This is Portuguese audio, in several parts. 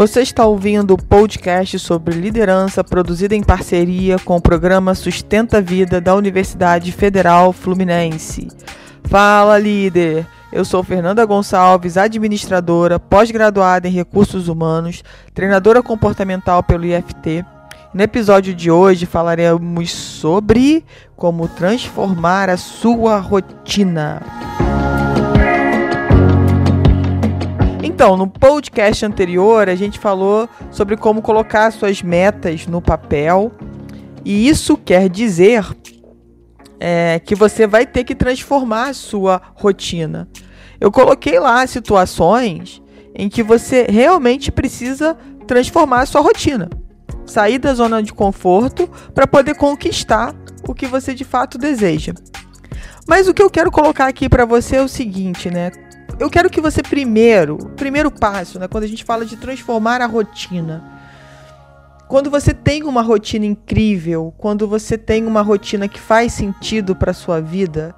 Você está ouvindo o podcast sobre liderança produzido em parceria com o programa Sustenta a Vida da Universidade Federal Fluminense. Fala, líder! Eu sou Fernanda Gonçalves, administradora, pós-graduada em recursos humanos, treinadora comportamental pelo IFT. No episódio de hoje falaremos sobre como transformar a sua rotina. Então, no podcast anterior, a gente falou sobre como colocar suas metas no papel. E isso quer dizer é, que você vai ter que transformar a sua rotina. Eu coloquei lá situações em que você realmente precisa transformar a sua rotina. Sair da zona de conforto para poder conquistar o que você de fato deseja. Mas o que eu quero colocar aqui para você é o seguinte, né? Eu quero que você primeiro, primeiro passo, né, quando a gente fala de transformar a rotina, quando você tem uma rotina incrível, quando você tem uma rotina que faz sentido para sua vida,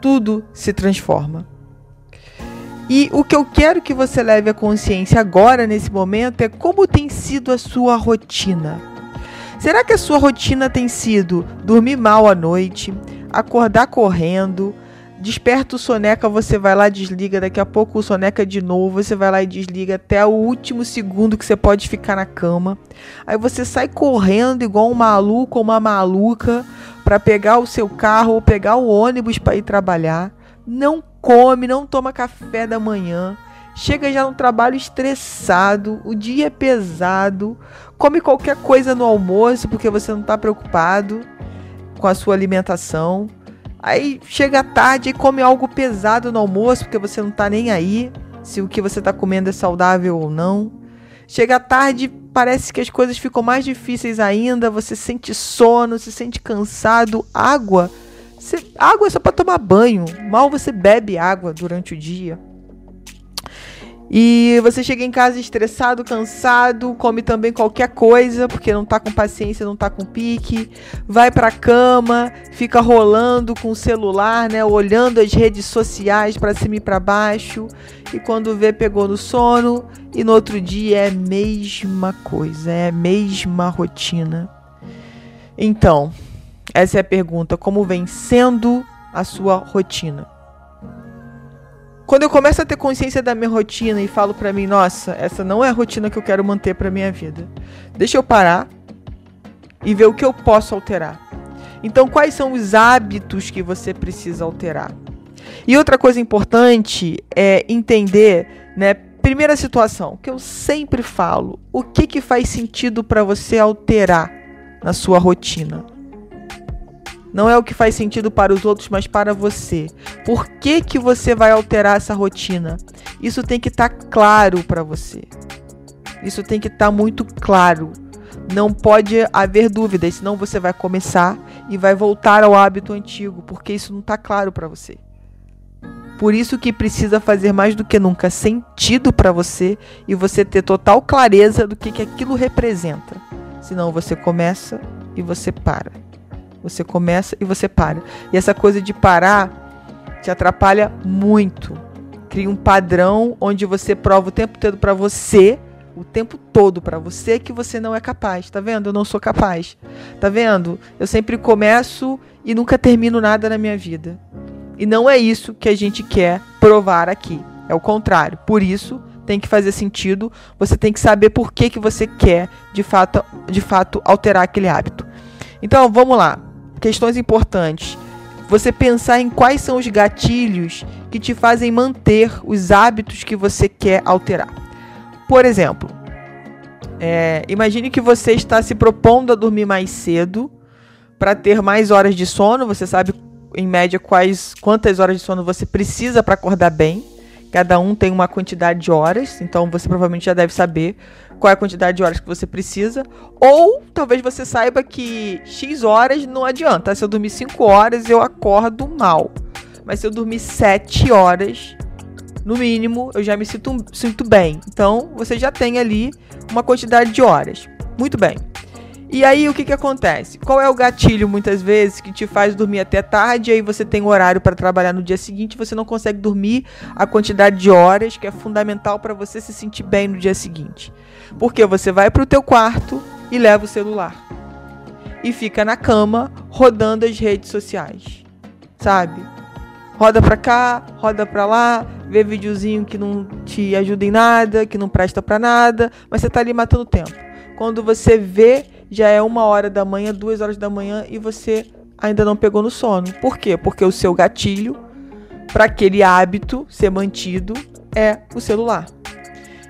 tudo se transforma. E o que eu quero que você leve a consciência agora, nesse momento, é como tem sido a sua rotina. Será que a sua rotina tem sido dormir mal à noite, acordar correndo, Desperta o soneca, você vai lá, desliga. Daqui a pouco o soneca de novo, você vai lá e desliga até o último segundo que você pode ficar na cama. Aí você sai correndo igual um maluco ou uma maluca para pegar o seu carro ou pegar o ônibus para ir trabalhar. Não come, não toma café da manhã. Chega já no trabalho estressado, o dia é pesado, come qualquer coisa no almoço porque você não está preocupado com a sua alimentação. Aí chega tarde e come algo pesado no almoço, porque você não tá nem aí se o que você tá comendo é saudável ou não. Chega tarde, parece que as coisas ficam mais difíceis ainda, você sente sono, se sente cansado, água. Você, água é só para tomar banho. Mal você bebe água durante o dia. E você chega em casa estressado, cansado, come também qualquer coisa, porque não tá com paciência, não tá com pique, vai pra cama, fica rolando com o celular, né, olhando as redes sociais para cima e para baixo, e quando vê pegou no sono, e no outro dia é a mesma coisa, é a mesma rotina. Então, essa é a pergunta, como vem sendo a sua rotina? Quando eu começo a ter consciência da minha rotina e falo para mim, nossa, essa não é a rotina que eu quero manter para minha vida. Deixa eu parar e ver o que eu posso alterar. Então, quais são os hábitos que você precisa alterar? E outra coisa importante é entender, né, primeira situação, que eu sempre falo, o que que faz sentido para você alterar na sua rotina? Não é o que faz sentido para os outros, mas para você. Por que, que você vai alterar essa rotina? Isso tem que estar tá claro para você. Isso tem que estar tá muito claro. Não pode haver dúvidas, senão você vai começar e vai voltar ao hábito antigo, porque isso não está claro para você. Por isso que precisa fazer mais do que nunca sentido para você e você ter total clareza do que, que aquilo representa. Senão você começa e você para. Você começa e você para. E essa coisa de parar te atrapalha muito. Cria um padrão onde você prova o tempo todo para você, o tempo todo para você que você não é capaz. Tá vendo? Eu não sou capaz. Tá vendo? Eu sempre começo e nunca termino nada na minha vida. E não é isso que a gente quer provar aqui. É o contrário. Por isso, tem que fazer sentido. Você tem que saber por que, que você quer, de fato, de fato, alterar aquele hábito. Então, vamos lá questões importantes. Você pensar em quais são os gatilhos que te fazem manter os hábitos que você quer alterar. Por exemplo, é, imagine que você está se propondo a dormir mais cedo para ter mais horas de sono. Você sabe, em média, quais, quantas horas de sono você precisa para acordar bem. Cada um tem uma quantidade de horas, então você provavelmente já deve saber qual é a quantidade de horas que você precisa. Ou talvez você saiba que X horas não adianta. Se eu dormir 5 horas, eu acordo mal. Mas se eu dormir 7 horas, no mínimo, eu já me sinto, sinto bem. Então, você já tem ali uma quantidade de horas. Muito bem. E aí o que, que acontece? Qual é o gatilho muitas vezes que te faz dormir até tarde e aí você tem horário para trabalhar no dia seguinte, você não consegue dormir a quantidade de horas que é fundamental para você se sentir bem no dia seguinte. Porque você vai para o teu quarto e leva o celular. E fica na cama rodando as redes sociais. Sabe? Roda pra cá, roda pra lá, vê videozinho que não te ajuda em nada, que não presta pra nada, mas você tá ali matando tempo. Quando você vê, já é uma hora da manhã, duas horas da manhã e você ainda não pegou no sono. Por quê? Porque o seu gatilho para aquele hábito ser mantido é o celular.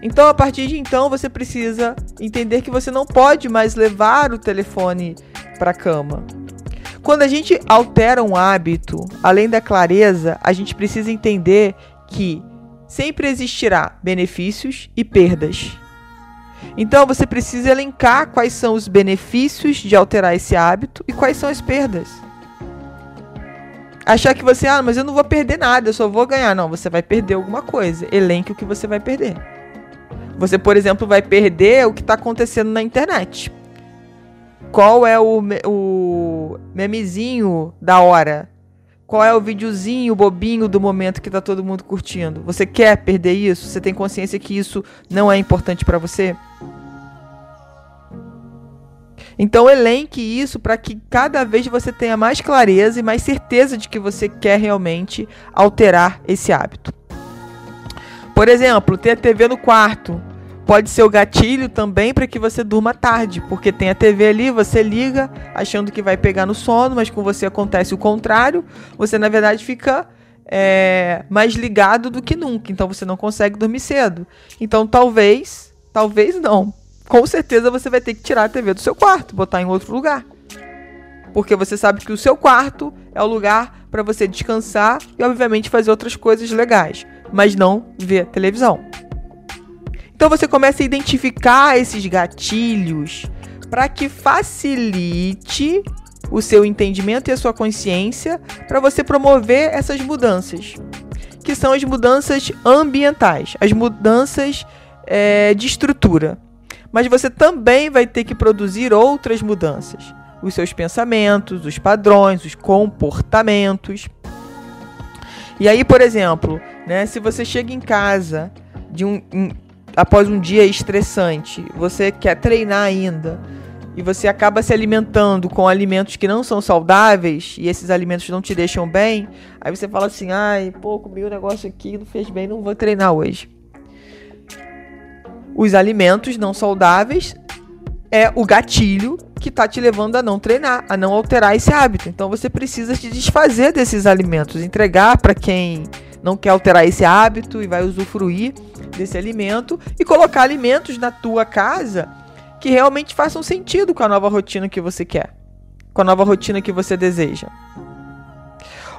Então, a partir de então, você precisa entender que você não pode mais levar o telefone para a cama. Quando a gente altera um hábito, além da clareza, a gente precisa entender que sempre existirá benefícios e perdas. Então você precisa elencar quais são os benefícios de alterar esse hábito e quais são as perdas. Achar que você, ah, mas eu não vou perder nada, eu só vou ganhar. Não, você vai perder alguma coisa. Elenque o que você vai perder. Você, por exemplo, vai perder o que está acontecendo na internet. Qual é o, o memezinho da hora? Qual é o videozinho bobinho do momento que tá todo mundo curtindo? Você quer perder isso? Você tem consciência que isso não é importante para você? Então elenque isso para que cada vez você tenha mais clareza e mais certeza de que você quer realmente alterar esse hábito. Por exemplo, ter a TV no quarto pode ser o gatilho também para que você durma tarde, porque tem a TV ali, você liga achando que vai pegar no sono, mas com você acontece o contrário. Você na verdade fica é, mais ligado do que nunca, então você não consegue dormir cedo. Então talvez, talvez não, com certeza você vai ter que tirar a TV do seu quarto, botar em outro lugar. Porque você sabe que o seu quarto é o lugar para você descansar e, obviamente, fazer outras coisas legais, mas não ver televisão. Então você começa a identificar esses gatilhos para que facilite o seu entendimento e a sua consciência para você promover essas mudanças, que são as mudanças ambientais, as mudanças é, de estrutura. Mas você também vai ter que produzir outras mudanças, os seus pensamentos, os padrões, os comportamentos. E aí, por exemplo, né, se você chega em casa de um, um após um dia estressante, você quer treinar ainda e você acaba se alimentando com alimentos que não são saudáveis e esses alimentos não te deixam bem, aí você fala assim: ai, pô, comi um negócio aqui, não fez bem, não vou treinar hoje. Os alimentos não saudáveis é o gatilho que está te levando a não treinar, a não alterar esse hábito. Então você precisa se desfazer desses alimentos, entregar para quem não quer alterar esse hábito e vai usufruir desse alimento e colocar alimentos na tua casa que realmente façam sentido com a nova rotina que você quer, com a nova rotina que você deseja.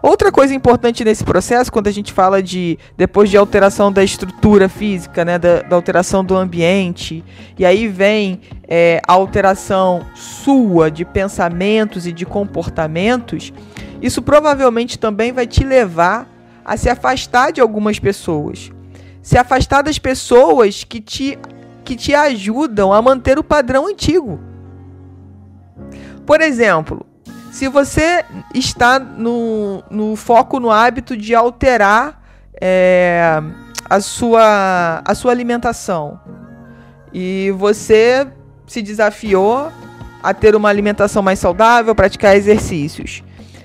Outra coisa importante nesse processo, quando a gente fala de depois de alteração da estrutura física, né, da, da alteração do ambiente, e aí vem é, a alteração sua de pensamentos e de comportamentos, isso provavelmente também vai te levar a se afastar de algumas pessoas. Se afastar das pessoas que te, que te ajudam a manter o padrão antigo. Por exemplo, se você está no, no foco, no hábito de alterar é, a, sua, a sua alimentação e você se desafiou a ter uma alimentação mais saudável, praticar exercícios.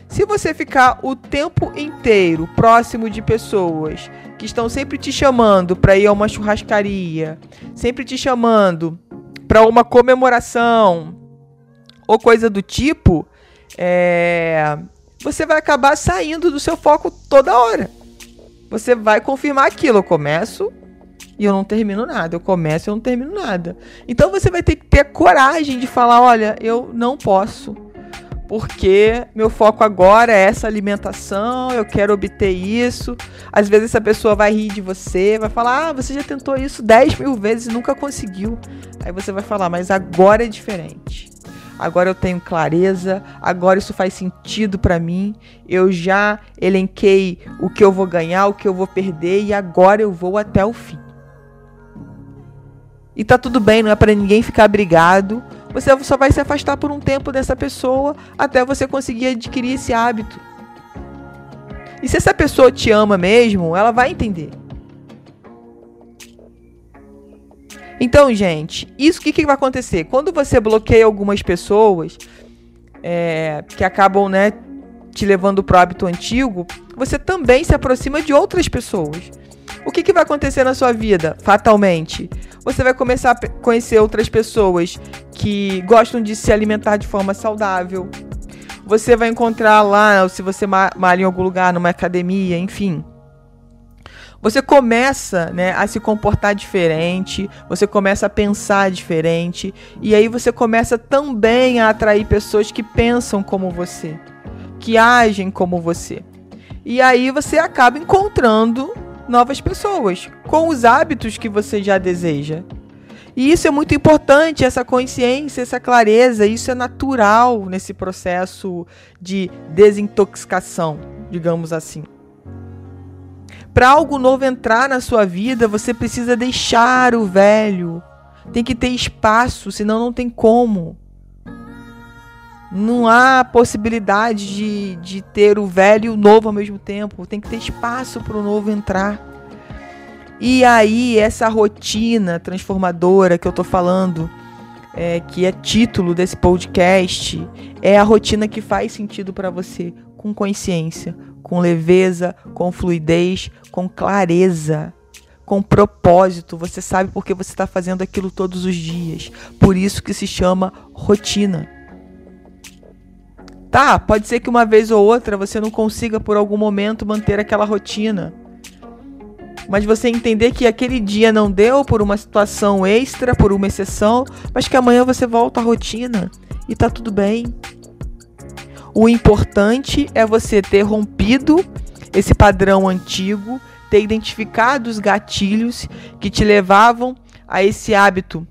Se você ficar o tempo inteiro próximo de pessoas que estão sempre te chamando para ir a uma churrascaria, sempre te chamando para uma comemoração ou coisa do tipo, é... você vai acabar saindo do seu foco toda hora. Você vai confirmar aquilo. Eu começo e eu não termino nada. Eu começo e eu não termino nada. Então você vai ter que ter coragem de falar: olha, eu não posso porque meu foco agora é essa alimentação, eu quero obter isso. Às vezes essa pessoa vai rir de você, vai falar, ah, você já tentou isso 10 mil vezes e nunca conseguiu. Aí você vai falar, mas agora é diferente. Agora eu tenho clareza, agora isso faz sentido para mim. Eu já elenquei o que eu vou ganhar, o que eu vou perder e agora eu vou até o fim. E tá tudo bem, não é para ninguém ficar brigado você só vai se afastar por um tempo dessa pessoa até você conseguir adquirir esse hábito. E se essa pessoa te ama mesmo, ela vai entender. Então, gente, isso que, que vai acontecer? Quando você bloqueia algumas pessoas é, que acabam, né, te levando para o hábito antigo, você também se aproxima de outras pessoas. O que, que vai acontecer na sua vida, fatalmente? Você vai começar a conhecer outras pessoas que gostam de se alimentar de forma saudável. Você vai encontrar lá, se você malha em algum lugar, numa academia, enfim, você começa né, a se comportar diferente, você começa a pensar diferente, e aí você começa também a atrair pessoas que pensam como você, que agem como você. E aí você acaba encontrando novas pessoas com os hábitos que você já deseja. E isso é muito importante, essa consciência, essa clareza, isso é natural nesse processo de desintoxicação, digamos assim. Para algo novo entrar na sua vida, você precisa deixar o velho. Tem que ter espaço, senão não tem como. Não há possibilidade de, de ter o velho e o novo ao mesmo tempo. Tem que ter espaço para o novo entrar. E aí, essa rotina transformadora que eu tô falando, é, que é título desse podcast, é a rotina que faz sentido para você, com consciência, com leveza, com fluidez, com clareza, com propósito. Você sabe porque você está fazendo aquilo todos os dias. Por isso que se chama rotina. Tá, pode ser que uma vez ou outra você não consiga por algum momento manter aquela rotina. Mas você entender que aquele dia não deu por uma situação extra, por uma exceção, mas que amanhã você volta à rotina e tá tudo bem. O importante é você ter rompido esse padrão antigo, ter identificado os gatilhos que te levavam a esse hábito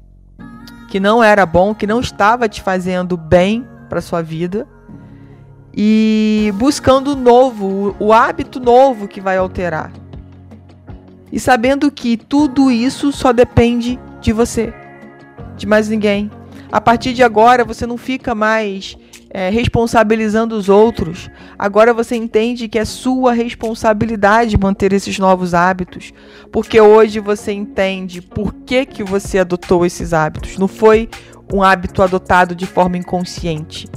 que não era bom, que não estava te fazendo bem para sua vida e buscando o novo, o hábito novo que vai alterar. E sabendo que tudo isso só depende de você, de mais ninguém. A partir de agora você não fica mais é, responsabilizando os outros. Agora você entende que é sua responsabilidade manter esses novos hábitos, porque hoje você entende por que, que você adotou esses hábitos. Não foi um hábito adotado de forma inconsciente.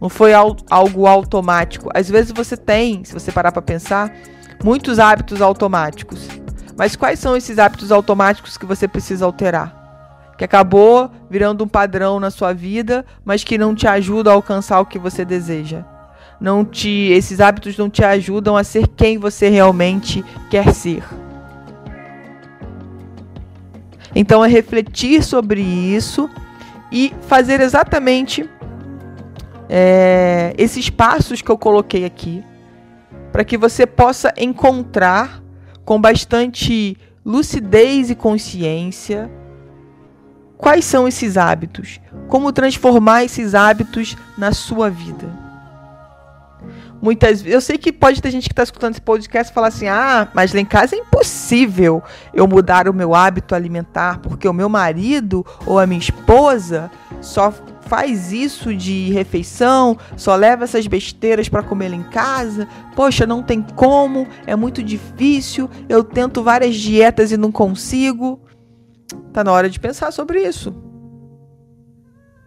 Não foi algo automático. Às vezes você tem, se você parar para pensar, muitos hábitos automáticos. Mas quais são esses hábitos automáticos que você precisa alterar? Que acabou virando um padrão na sua vida, mas que não te ajuda a alcançar o que você deseja. Não te, esses hábitos não te ajudam a ser quem você realmente quer ser. Então é refletir sobre isso e fazer exatamente é, esses passos que eu coloquei aqui, para que você possa encontrar com bastante lucidez e consciência Quais são esses hábitos? Como transformar esses hábitos na sua vida? Muitas eu sei que pode ter gente que está escutando esse podcast e falar assim: ah, mas lá em casa é impossível eu mudar o meu hábito alimentar, porque o meu marido ou a minha esposa só faz isso de refeição, só leva essas besteiras para comer lá em casa. Poxa, não tem como, é muito difícil. Eu tento várias dietas e não consigo. Tá na hora de pensar sobre isso.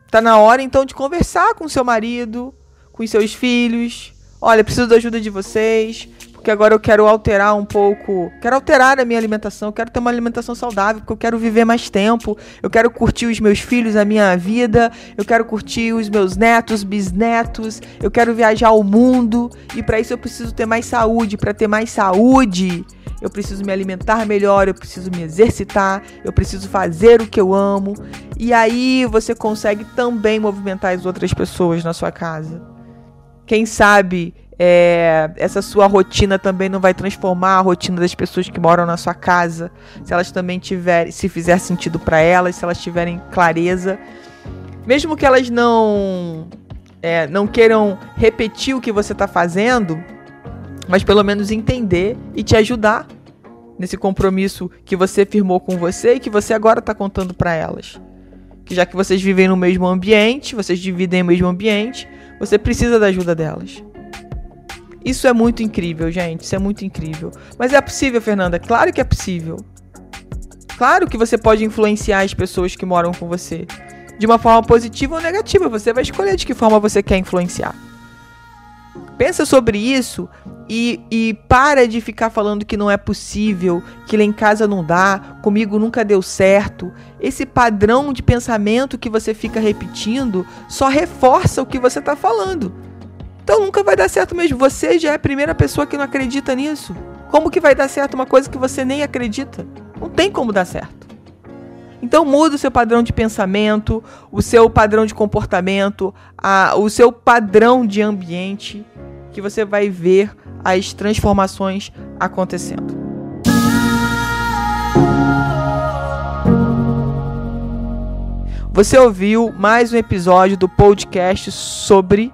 Tá na hora então de conversar com seu marido, com seus filhos. Olha, preciso da ajuda de vocês, porque agora eu quero alterar um pouco, quero alterar a minha alimentação, quero ter uma alimentação saudável, porque eu quero viver mais tempo, eu quero curtir os meus filhos, a minha vida, eu quero curtir os meus netos, bisnetos, eu quero viajar o mundo e para isso eu preciso ter mais saúde, para ter mais saúde, eu preciso me alimentar melhor, eu preciso me exercitar, eu preciso fazer o que eu amo. E aí você consegue também movimentar as outras pessoas na sua casa. Quem sabe é, essa sua rotina também não vai transformar a rotina das pessoas que moram na sua casa, se elas também tiverem, se fizer sentido para elas, se elas tiverem clareza, mesmo que elas não é, não queiram repetir o que você está fazendo, mas pelo menos entender e te ajudar nesse compromisso que você firmou com você e que você agora está contando para elas. Que já que vocês vivem no mesmo ambiente, vocês dividem o mesmo ambiente, você precisa da ajuda delas. Isso é muito incrível, gente. Isso é muito incrível. Mas é possível, Fernanda? Claro que é possível. Claro que você pode influenciar as pessoas que moram com você. De uma forma positiva ou negativa, você vai escolher de que forma você quer influenciar. Pensa sobre isso e, e para de ficar falando que não é possível, que lá em casa não dá, comigo nunca deu certo. Esse padrão de pensamento que você fica repetindo só reforça o que você está falando. Então nunca vai dar certo mesmo. Você já é a primeira pessoa que não acredita nisso. Como que vai dar certo uma coisa que você nem acredita? Não tem como dar certo. Então muda o seu padrão de pensamento, o seu padrão de comportamento, a, o seu padrão de ambiente que você vai ver as transformações acontecendo. Você ouviu mais um episódio do podcast sobre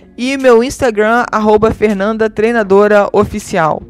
e meu Instagram, arroba Fernanda Treinadora Oficial.